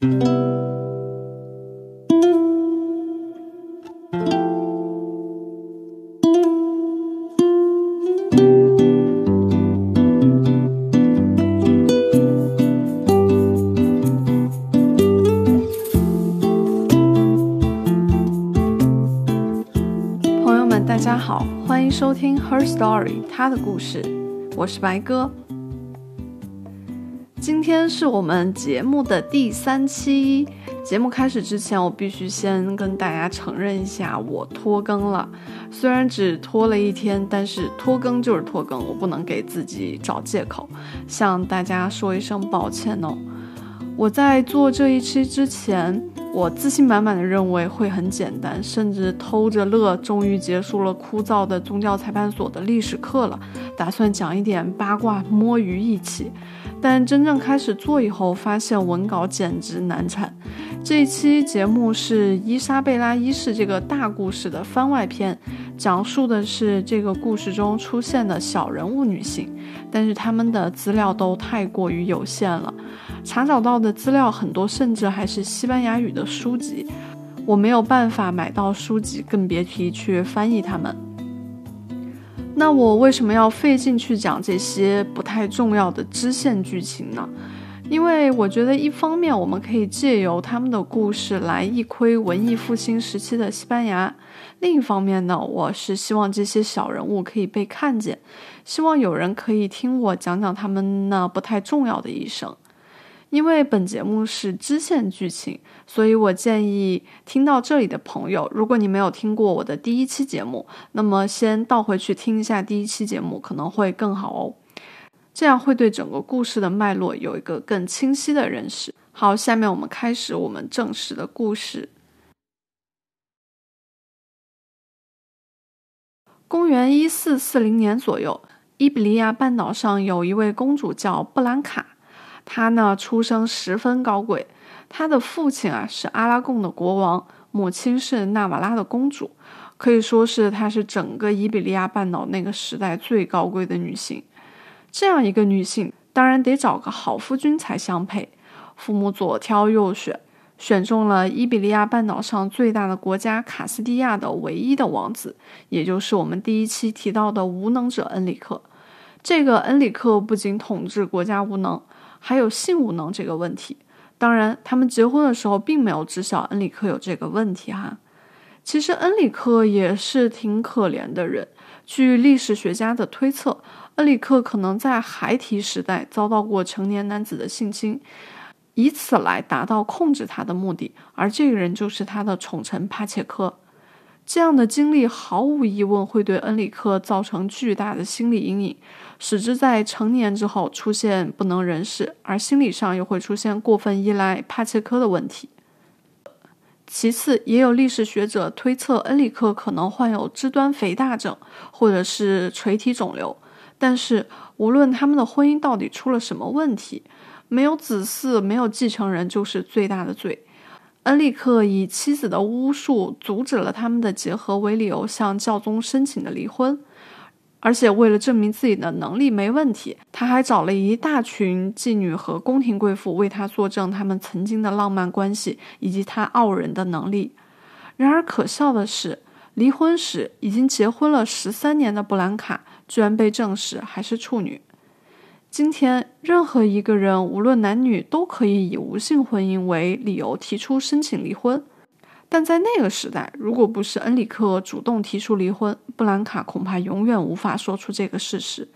朋友们，大家好，欢迎收听 Her Story，她的故事，我是白哥。今天是我们节目的第三期。节目开始之前，我必须先跟大家承认一下，我拖更了。虽然只拖了一天，但是拖更就是拖更，我不能给自己找借口，向大家说一声抱歉哦。我在做这一期之前，我自信满满的认为会很简单，甚至偷着乐，终于结束了枯燥的宗教裁判所的历史课了，打算讲一点八卦，摸鱼一起。但真正开始做以后，发现文稿简直难产。这一期节目是伊莎贝拉一世这个大故事的番外篇，讲述的是这个故事中出现的小人物女性，但是他们的资料都太过于有限了，查找到的资料很多，甚至还是西班牙语的书籍，我没有办法买到书籍，更别提去翻译它们。那我为什么要费劲去讲这些不太重要的支线剧情呢？因为我觉得，一方面我们可以借由他们的故事来一窥文艺复兴时期的西班牙；另一方面呢，我是希望这些小人物可以被看见，希望有人可以听我讲讲他们那不太重要的一生。因为本节目是支线剧情，所以我建议听到这里的朋友，如果你没有听过我的第一期节目，那么先倒回去听一下第一期节目，可能会更好哦。这样会对整个故事的脉络有一个更清晰的认识。好，下面我们开始我们正式的故事。公元一四四零年左右，伊比利亚半岛上有一位公主叫布兰卡。他呢，出生十分高贵。他的父亲啊是阿拉贡的国王，母亲是纳瓦拉的公主，可以说是她是整个伊比利亚半岛那个时代最高贵的女性。这样一个女性，当然得找个好夫君才相配。父母左挑右选，选中了伊比利亚半岛上最大的国家卡斯蒂亚的唯一的王子，也就是我们第一期提到的无能者恩里克。这个恩里克不仅统治国家无能。还有性无能这个问题，当然，他们结婚的时候并没有知晓恩里克有这个问题哈。其实恩里克也是挺可怜的人。据历史学家的推测，恩里克可能在孩提时代遭到过成年男子的性侵，以此来达到控制他的目的。而这个人就是他的宠臣帕切科。这样的经历毫无疑问会对恩里克造成巨大的心理阴影。使之在成年之后出现不能人事，而心理上又会出现过分依赖帕切科的问题。其次，也有历史学者推测恩里克可能患有肢端肥大症，或者是垂体肿瘤。但是，无论他们的婚姻到底出了什么问题，没有子嗣、没有继承人就是最大的罪。恩利克以妻子的巫术阻止了他们的结合为理由，向教宗申请的离婚。而且为了证明自己的能力没问题，他还找了一大群妓女和宫廷贵妇为他作证，他们曾经的浪漫关系以及他傲人的能力。然而可笑的是，离婚时已经结婚了十三年的布兰卡，居然被证实还是处女。今天，任何一个人，无论男女，都可以以无性婚姻为理由提出申请离婚。但在那个时代，如果不是恩里克主动提出离婚，布兰卡恐怕永远无法说出这个事实。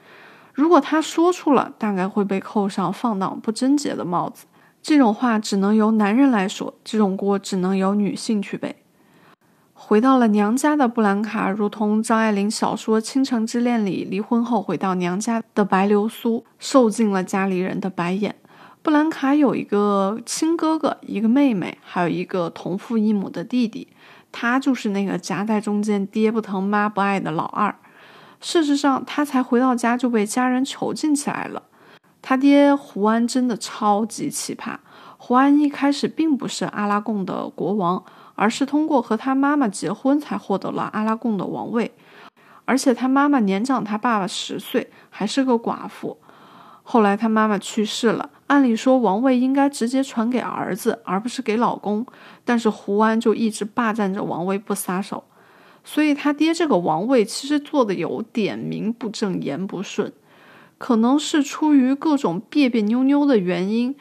如果他说出了，大概会被扣上放荡不贞洁的帽子。这种话只能由男人来说，这种锅只能由女性去背。回到了娘家的布兰卡，如同张爱玲小说《倾城之恋》里离婚后回到娘家的白流苏，受尽了家里人的白眼。布兰卡有一个亲哥哥，一个妹妹，还有一个同父异母的弟弟。他就是那个夹在中间，爹不疼妈不爱的老二。事实上，他才回到家就被家人囚禁起来了。他爹胡安真的超级奇葩。胡安一开始并不是阿拉贡的国王，而是通过和他妈妈结婚才获得了阿拉贡的王位。而且他妈妈年长他爸爸十岁，还是个寡妇。后来他妈妈去世了。按理说王位应该直接传给儿子，而不是给老公，但是胡安就一直霸占着王位不撒手，所以他爹这个王位其实做的有点名不正言不顺，可能是出于各种别别扭扭的原因，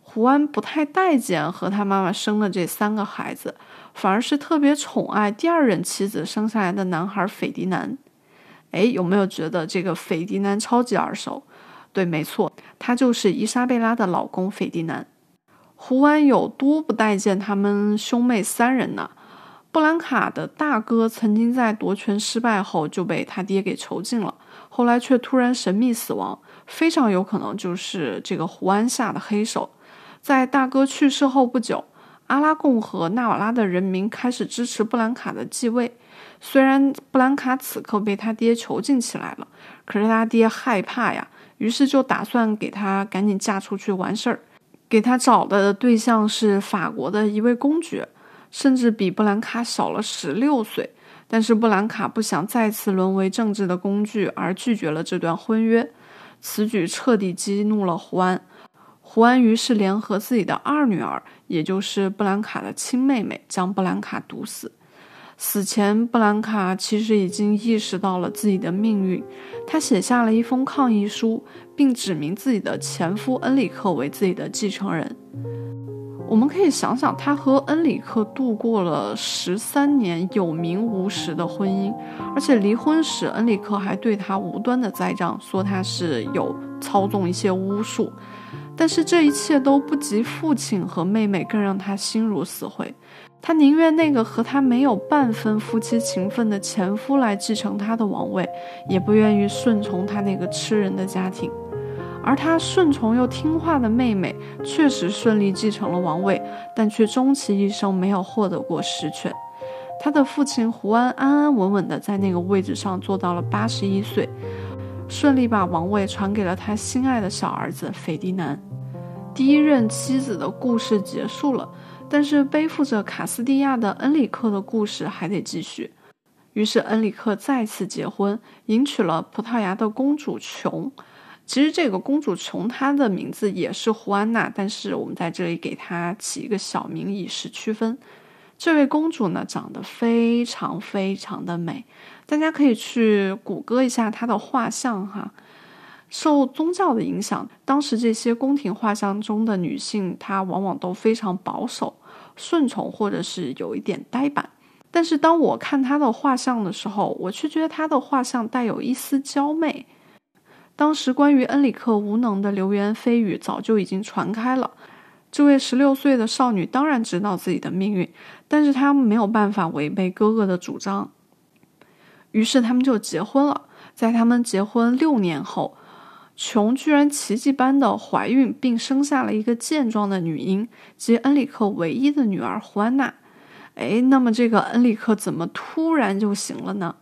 胡安不太待见和他妈妈生的这三个孩子，反而是特别宠爱第二任妻子生下来的男孩斐迪南。哎，有没有觉得这个斐迪南超级耳熟？对，没错，他就是伊莎贝拉的老公斐迪南。胡安有多不待见他们兄妹三人呢？布兰卡的大哥曾经在夺权失败后就被他爹给囚禁了，后来却突然神秘死亡，非常有可能就是这个胡安下的黑手。在大哥去世后不久，阿拉贡和纳瓦拉的人民开始支持布兰卡的继位。虽然布兰卡此刻被他爹囚禁起来了，可是他爹害怕呀，于是就打算给他赶紧嫁出去完事儿。给他找的对象是法国的一位公爵，甚至比布兰卡小了十六岁。但是布兰卡不想再次沦为政治的工具，而拒绝了这段婚约。此举彻底激怒了胡安，胡安于是联合自己的二女儿，也就是布兰卡的亲妹妹，将布兰卡毒死。死前，布兰卡其实已经意识到了自己的命运。他写下了一封抗议书，并指明自己的前夫恩里克为自己的继承人。我们可以想想，他和恩里克度过了十三年有名无实的婚姻，而且离婚时，恩里克还对他无端的栽赃，说他是有操纵一些巫术。但是这一切都不及父亲和妹妹更让他心如死灰。他宁愿那个和他没有半分夫妻情分的前夫来继承他的王位，也不愿意顺从他那个吃人的家庭。而他顺从又听话的妹妹确实顺利继承了王位，但却终其一生没有获得过实权。他的父亲胡安安安稳稳地在那个位置上做到了八十一岁，顺利把王位传给了他心爱的小儿子斐迪南。第一任妻子的故事结束了。但是背负着卡斯蒂亚的恩里克的故事还得继续，于是恩里克再次结婚，迎娶了葡萄牙的公主琼。其实这个公主琼她的名字也是胡安娜，但是我们在这里给她起一个小名以示区分。这位公主呢，长得非常非常的美，大家可以去谷歌一下她的画像哈。受宗教的影响，当时这些宫廷画像中的女性，她往往都非常保守。顺从，或者是有一点呆板，但是当我看他的画像的时候，我却觉得他的画像带有一丝娇媚。当时关于恩里克无能的流言蜚语早就已经传开了，这位十六岁的少女当然知道自己的命运，但是她没有办法违背哥哥的主张，于是他们就结婚了。在他们结婚六年后。琼居然奇迹般的怀孕，并生下了一个健壮的女婴，即恩里克唯一的女儿胡安娜。哎，那么这个恩里克怎么突然就行了呢？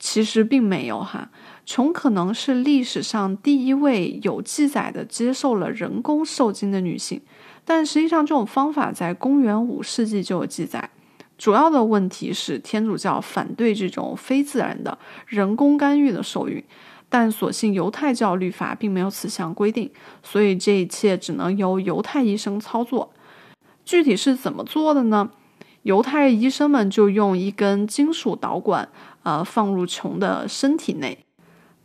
其实并没有哈，琼可能是历史上第一位有记载的接受了人工受精的女性，但实际上这种方法在公元五世纪就有记载。主要的问题是天主教反对这种非自然的人工干预的受孕。但所幸犹太教律法并没有此项规定，所以这一切只能由犹太医生操作。具体是怎么做的呢？犹太医生们就用一根金属导管，呃，放入琼的身体内，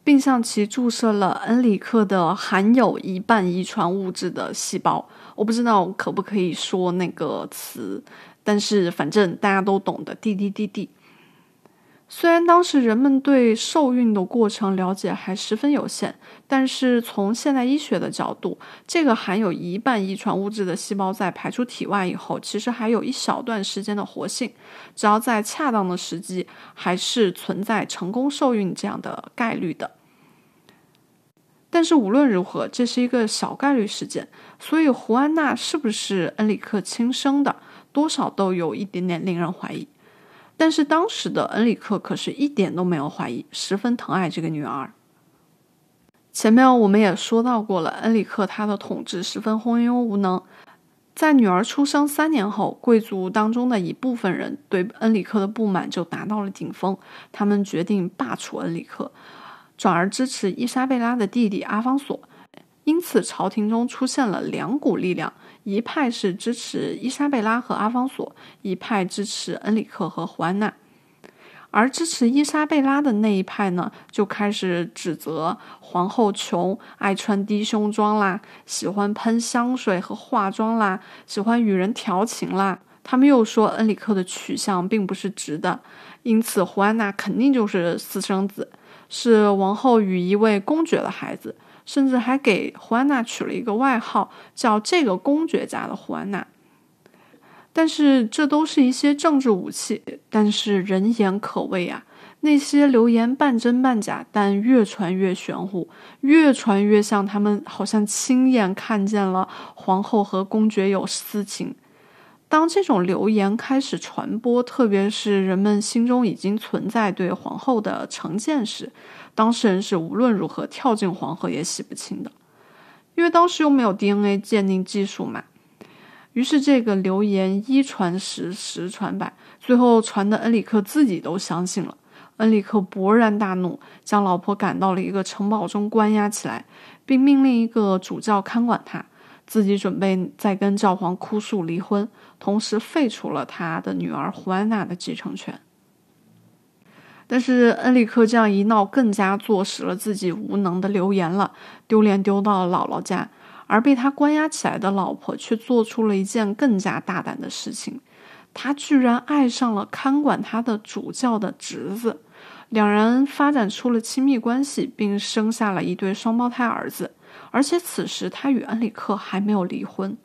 并向其注射了恩里克的含有一半遗传物质的细胞。我不知道可不可以说那个词，但是反正大家都懂的，滴滴滴滴。虽然当时人们对受孕的过程了解还十分有限，但是从现代医学的角度，这个含有一半遗传物质的细胞在排出体外以后，其实还有一小段时间的活性，只要在恰当的时机，还是存在成功受孕这样的概率的。但是无论如何，这是一个小概率事件，所以胡安娜是不是恩里克亲生的，多少都有一点点令人怀疑。但是当时的恩里克可是一点都没有怀疑，十分疼爱这个女儿。前面我们也说到过了，恩里克他的统治十分昏庸无能。在女儿出生三年后，贵族当中的一部分人对恩里克的不满就达到了顶峰，他们决定罢黜恩里克，转而支持伊莎贝拉的弟弟阿方索。因此朝廷中出现了两股力量，一派是支持伊莎贝拉和阿方索，一派支持恩里克和胡安娜。而支持伊莎贝拉的那一派呢，就开始指责皇后穷，爱穿低胸装啦，喜欢喷香水和化妆啦，喜欢与人调情啦。他们又说恩里克的取向并不是直的，因此胡安娜肯定就是私生子，是王后与一位公爵的孩子，甚至还给胡安娜取了一个外号，叫这个公爵家的胡安娜。但是这都是一些政治武器，但是人言可畏啊！那些流言半真半假，但越传越玄乎，越传越像他们好像亲眼看见了皇后和公爵有私情。当这种流言开始传播，特别是人们心中已经存在对皇后的成见时，当事人是无论如何跳进黄河也洗不清的，因为当时又没有 DNA 鉴定技术嘛。于是，这个流言一传十，十传百，最后传的恩里克自己都相信了。恩里克勃然大怒，将老婆赶到了一个城堡中关押起来，并命令一个主教看管他，自己准备再跟教皇哭诉离婚，同时废除了他的女儿胡安娜的继承权。但是，恩里克这样一闹，更加坐实了自己无能的流言了，丢脸丢到了姥姥家。而被他关押起来的老婆却做出了一件更加大胆的事情，他居然爱上了看管他的主教的侄子，两人发展出了亲密关系，并生下了一对双胞胎儿子。而且此时他与恩里克还没有离婚。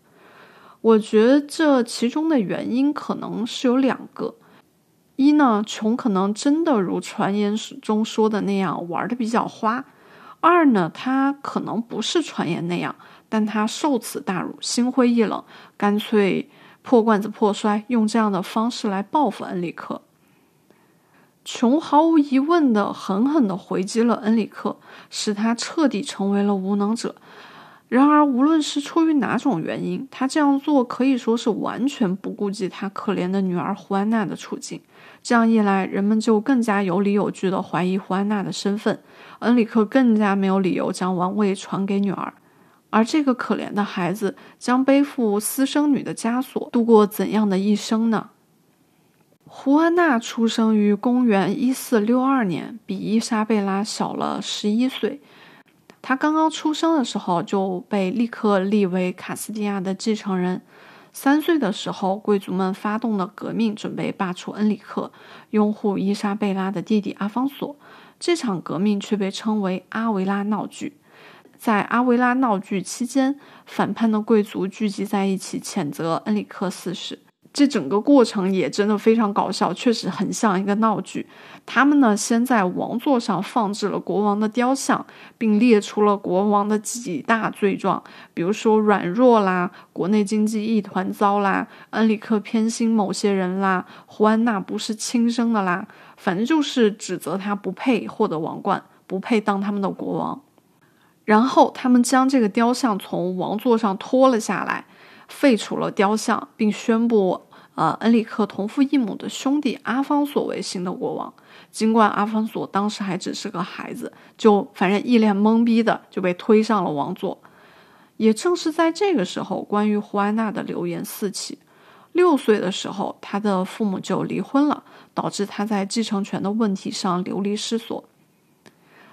我觉得这其中的原因可能是有两个：一呢，琼可能真的如传言中说的那样玩的比较花；二呢，他可能不是传言那样。但他受此大辱，心灰意冷，干脆破罐子破摔，用这样的方式来报复恩里克。琼毫无疑问的狠狠的回击了恩里克，使他彻底成为了无能者。然而，无论是出于哪种原因，他这样做可以说是完全不顾及他可怜的女儿胡安娜的处境。这样一来，人们就更加有理有据的怀疑胡安娜的身份，恩里克更加没有理由将王位传给女儿。而这个可怜的孩子将背负私生女的枷锁，度过怎样的一生呢？胡安娜出生于公元一四六二年，比伊莎贝拉小了十一岁。他刚刚出生的时候就被立刻立为卡斯蒂亚的继承人。三岁的时候，贵族们发动了革命，准备罢黜恩里克，拥护伊莎贝拉的弟弟阿方索。这场革命却被称为阿维拉闹剧。在阿维拉闹剧期间，反叛的贵族聚集在一起谴责恩里克四世。这整个过程也真的非常搞笑，确实很像一个闹剧。他们呢，先在王座上放置了国王的雕像，并列出了国王的几大罪状，比如说软弱啦，国内经济一团糟啦，恩里克偏心某些人啦，胡安娜不是亲生的啦，反正就是指责他不配获得王冠，不配当他们的国王。然后他们将这个雕像从王座上拖了下来，废除了雕像，并宣布，呃，恩里克同父异母的兄弟阿方索为新的国王。尽管阿方索当时还只是个孩子，就反正一脸懵逼的就被推上了王座。也正是在这个时候，关于胡安娜的流言四起。六岁的时候，他的父母就离婚了，导致他在继承权的问题上流离失所。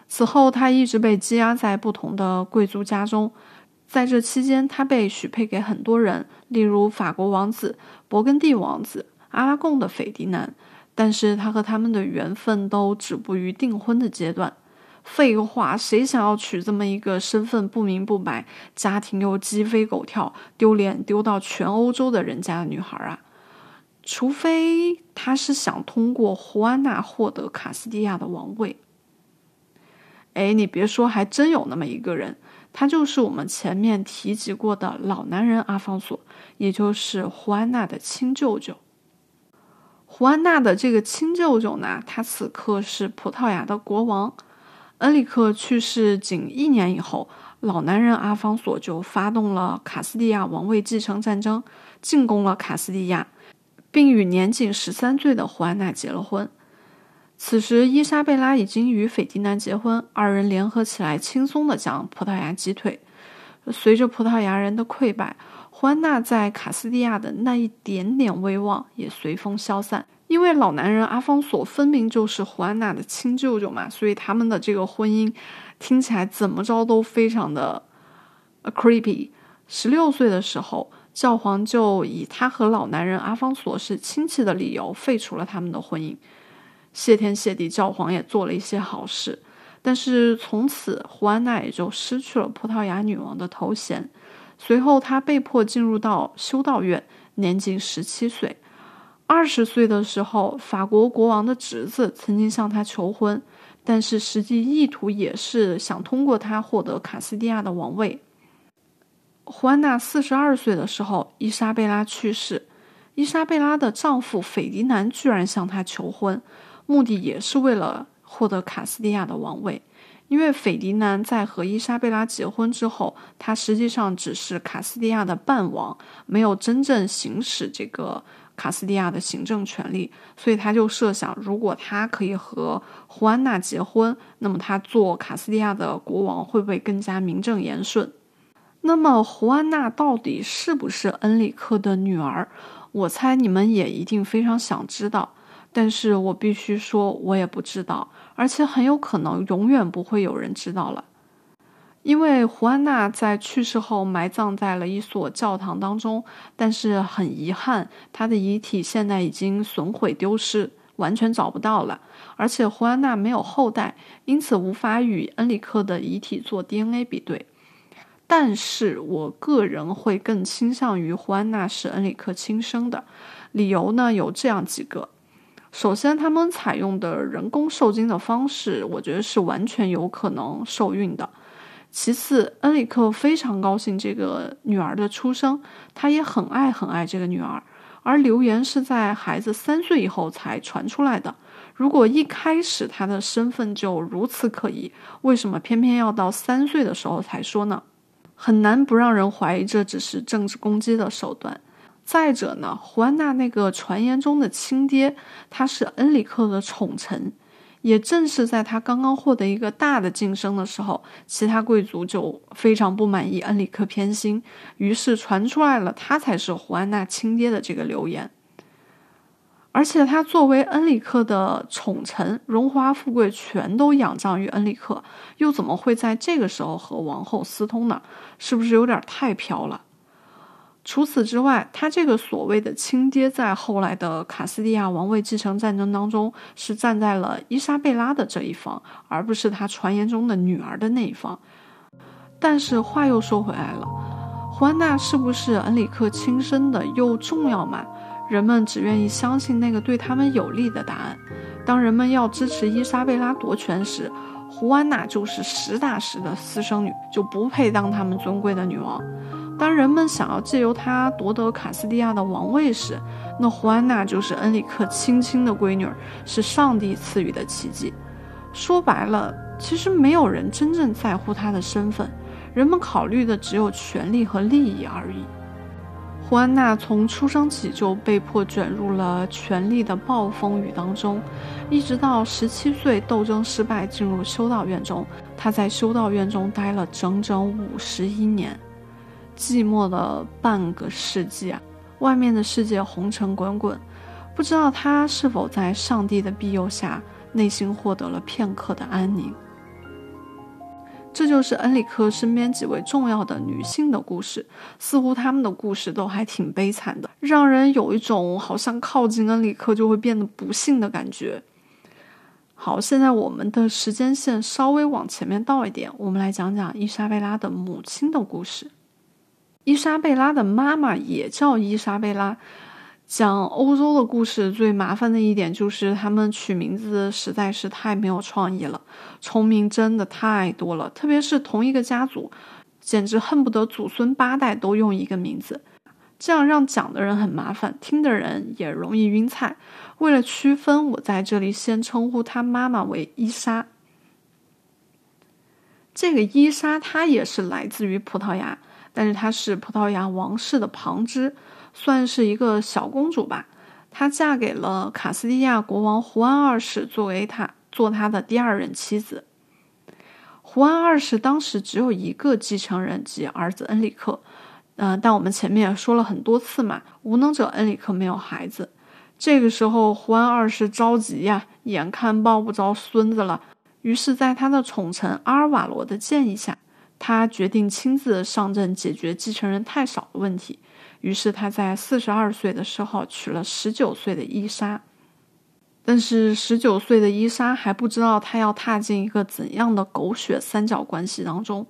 此后，他一直被羁押在不同的贵族家中。在这期间，他被许配给很多人，例如法国王子、勃艮第王子、阿拉贡的斐迪南。但是他和他们的缘分都止步于订婚的阶段。废话，谁想要娶这么一个身份不明不白、家庭又鸡飞狗跳、丢脸丢到全欧洲的人家的女孩啊？除非他是想通过胡安娜获得卡斯蒂亚的王位。哎，你别说，还真有那么一个人，他就是我们前面提及过的老男人阿方索，也就是胡安娜的亲舅舅。胡安娜的这个亲舅舅呢，他此刻是葡萄牙的国王。恩里克去世仅一年以后，老男人阿方索就发动了卡斯蒂亚王位继承战争，进攻了卡斯蒂亚，并与年仅十三岁的胡安娜结了婚。此时，伊莎贝拉已经与斐迪南结婚，二人联合起来，轻松的将葡萄牙击退。随着葡萄牙人的溃败，胡安娜在卡斯蒂亚的那一点点威望也随风消散。因为老男人阿方索分明就是胡安娜的亲舅舅嘛，所以他们的这个婚姻听起来怎么着都非常的 creepy。十六岁的时候，教皇就以他和老男人阿方索是亲戚的理由废除了他们的婚姻。谢天谢地，教皇也做了一些好事，但是从此胡安娜也就失去了葡萄牙女王的头衔。随后，她被迫进入到修道院，年仅十七岁。二十岁的时候，法国国王的侄子曾经向她求婚，但是实际意图也是想通过她获得卡斯蒂亚的王位。胡安娜四十二岁的时候，伊莎贝拉去世，伊莎贝拉的丈夫斐迪南居然向她求婚，目的也是为了获得卡斯蒂亚的王位。因为斐迪南在和伊莎贝拉结婚之后，他实际上只是卡斯蒂亚的伴王，没有真正行使这个。卡斯蒂亚的行政权力，所以他就设想，如果他可以和胡安娜结婚，那么他做卡斯蒂亚的国王会不会更加名正言顺？那么胡安娜到底是不是恩里克的女儿？我猜你们也一定非常想知道，但是我必须说，我也不知道，而且很有可能永远不会有人知道了。因为胡安娜在去世后埋葬在了一所教堂当中，但是很遗憾，她的遗体现在已经损毁丢失，完全找不到了。而且胡安娜没有后代，因此无法与恩里克的遗体做 DNA 比对。但是我个人会更倾向于胡安娜是恩里克亲生的，理由呢有这样几个：首先，他们采用的人工受精的方式，我觉得是完全有可能受孕的。其次，恩里克非常高兴这个女儿的出生，他也很爱很爱这个女儿。而流言是在孩子三岁以后才传出来的。如果一开始他的身份就如此可疑，为什么偏偏要到三岁的时候才说呢？很难不让人怀疑这只是政治攻击的手段。再者呢，胡安娜那个传言中的亲爹，他是恩里克的宠臣。也正是在他刚刚获得一个大的晋升的时候，其他贵族就非常不满意恩里克偏心，于是传出来了他才是胡安娜亲爹的这个流言。而且他作为恩里克的宠臣，荣华富贵全都仰仗于恩里克，又怎么会在这个时候和王后私通呢？是不是有点太飘了？除此之外，他这个所谓的亲爹，在后来的卡斯蒂亚王位继承战争当中，是站在了伊莎贝拉的这一方，而不是他传言中的女儿的那一方。但是话又说回来了，胡安娜是不是恩里克亲生的又重要吗？人们只愿意相信那个对他们有利的答案。当人们要支持伊莎贝拉夺权时，胡安娜就是实打实的私生女，就不配当他们尊贵的女王。当人们想要借由她夺得卡斯蒂亚的王位时，那胡安娜就是恩里克亲亲的闺女，是上帝赐予的奇迹。说白了，其实没有人真正在乎她的身份，人们考虑的只有权力和利益而已。胡安娜从出生起就被迫卷入了权力的暴风雨当中，一直到十七岁斗争失败进入修道院中，她在修道院中待了整整五十一年。寂寞了半个世纪啊！外面的世界红尘滚滚，不知道他是否在上帝的庇佑下，内心获得了片刻的安宁。这就是恩里克身边几位重要的女性的故事，似乎他们的故事都还挺悲惨的，让人有一种好像靠近恩里克就会变得不幸的感觉。好，现在我们的时间线稍微往前面倒一点，我们来讲讲伊莎贝拉的母亲的故事。伊莎贝拉的妈妈也叫伊莎贝拉。讲欧洲的故事最麻烦的一点就是他们取名字实在是太没有创意了，重名真的太多了，特别是同一个家族，简直恨不得祖孙八代都用一个名字，这样让讲的人很麻烦，听的人也容易晕菜。为了区分，我在这里先称呼他妈妈为伊莎。这个伊莎她也是来自于葡萄牙。但是她是葡萄牙王室的旁支，算是一个小公主吧。她嫁给了卡斯蒂亚国王胡安二世，作为她做他的第二任妻子。胡安二世当时只有一个继承人，即儿子恩里克。嗯，但我们前面也说了很多次嘛，无能者恩里克没有孩子。这个时候，胡安二世着急呀，眼看抱不着孙子了，于是，在他的宠臣阿尔瓦罗的建议下，他决定亲自上阵解决继承人太少的问题。于是，他在四十二岁的时候娶了十九岁的伊莎。但是，十九岁的伊莎还不知道他要踏进一个怎样的狗血三角关系当中。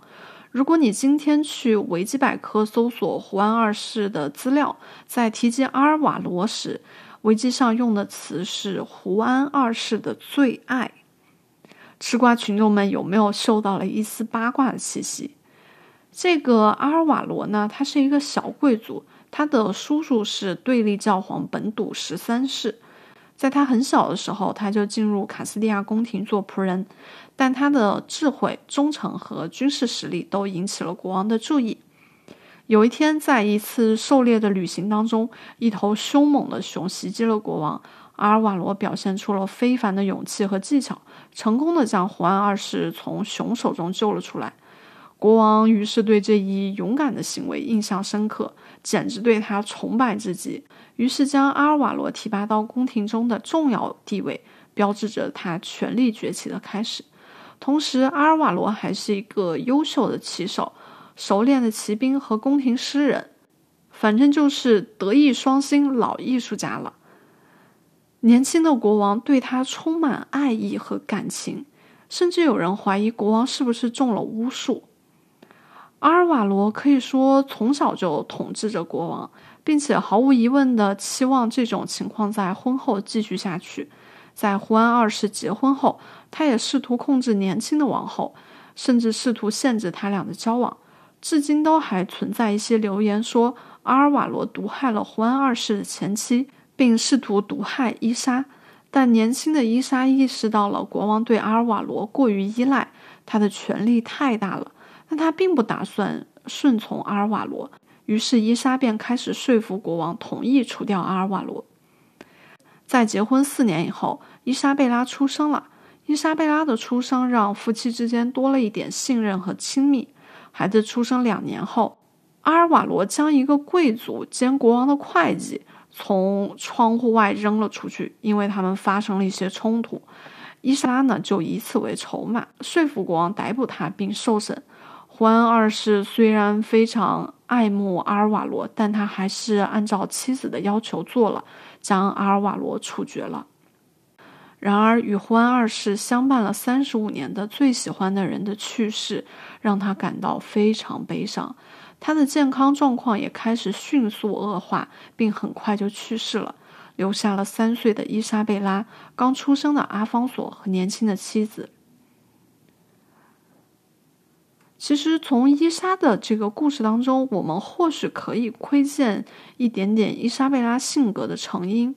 如果你今天去维基百科搜索胡安二世的资料，在提及阿尔瓦罗时，维基上用的词是“胡安二世的最爱”。吃瓜群众们有没有嗅到了一丝八卦的气息？这个阿尔瓦罗呢，他是一个小贵族，他的叔叔是对立教皇本笃十三世。在他很小的时候，他就进入卡斯蒂亚宫廷做仆人，但他的智慧、忠诚和军事实力都引起了国王的注意。有一天，在一次狩猎的旅行当中，一头凶猛的熊袭击了国王。阿尔瓦罗表现出了非凡的勇气和技巧，成功的将胡安二世从熊手中救了出来。国王于是对这一勇敢的行为印象深刻，简直对他崇拜至极。于是将阿尔瓦罗提拔到宫廷中的重要地位，标志着他权力崛起的开始。同时，阿尔瓦罗还是一个优秀的骑手、熟练的骑兵和宫廷诗人，反正就是德艺双馨老艺术家了。年轻的国王对他充满爱意和感情，甚至有人怀疑国王是不是中了巫术。阿尔瓦罗可以说从小就统治着国王。并且毫无疑问的期望这种情况在婚后继续下去。在胡安二世结婚后，他也试图控制年轻的王后，甚至试图限制他俩的交往。至今都还存在一些流言说阿尔瓦罗毒害了胡安二世的前妻，并试图毒害伊莎。但年轻的伊莎意识到了国王对阿尔瓦罗过于依赖，他的权力太大了，但他并不打算顺从阿尔瓦罗。于是伊莎便开始说服国王同意除掉阿尔瓦罗。在结婚四年以后，伊莎贝拉出生了。伊莎贝拉的出生让夫妻之间多了一点信任和亲密。孩子出生两年后，阿尔瓦罗将一个贵族兼国王的会计从窗户外扔了出去，因为他们发生了一些冲突。伊莎拉呢就以此为筹码，说服国王逮捕他并受审。胡安二世虽然非常。爱慕阿尔瓦罗，但他还是按照妻子的要求做了，将阿尔瓦罗处决了。然而，与胡安二世相伴了三十五年的最喜欢的人的去世，让他感到非常悲伤。他的健康状况也开始迅速恶化，并很快就去世了，留下了三岁的伊莎贝拉、刚出生的阿方索和年轻的妻子。其实，从伊莎的这个故事当中，我们或许可以窥见一点点伊莎贝拉性格的成因。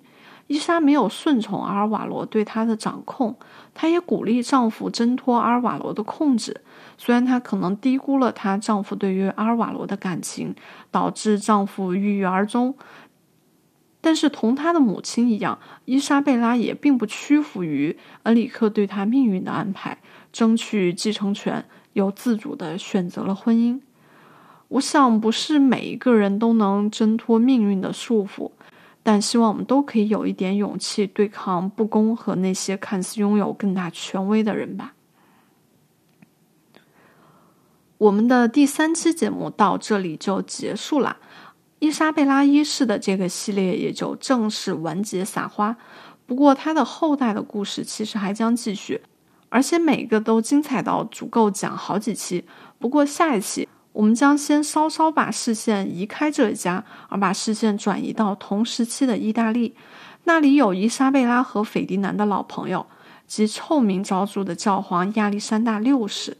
伊莎没有顺从阿尔瓦罗对她的掌控，她也鼓励丈夫挣脱阿尔瓦罗的控制。虽然她可能低估了她丈夫对于阿尔瓦罗的感情，导致丈夫郁郁而终，但是同她的母亲一样，伊莎贝拉也并不屈服于恩里克对她命运的安排，争取继承权。又自主的选择了婚姻。我想，不是每一个人都能挣脱命运的束缚，但希望我们都可以有一点勇气，对抗不公和那些看似拥有更大权威的人吧。我们的第三期节目到这里就结束了，伊莎贝拉一世的这个系列也就正式完结撒花。不过，他的后代的故事其实还将继续。而且每个都精彩到足够讲好几期。不过下一期我们将先稍稍把视线移开这一家，而把视线转移到同时期的意大利，那里有伊莎贝拉和斐迪南的老朋友，及臭名昭著的教皇亚历山大六世。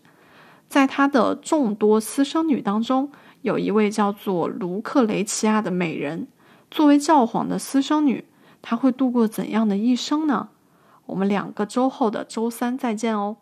在他的众多私生女当中，有一位叫做卢克雷奇亚的美人。作为教皇的私生女，她会度过怎样的一生呢？我们两个周后的周三再见哦。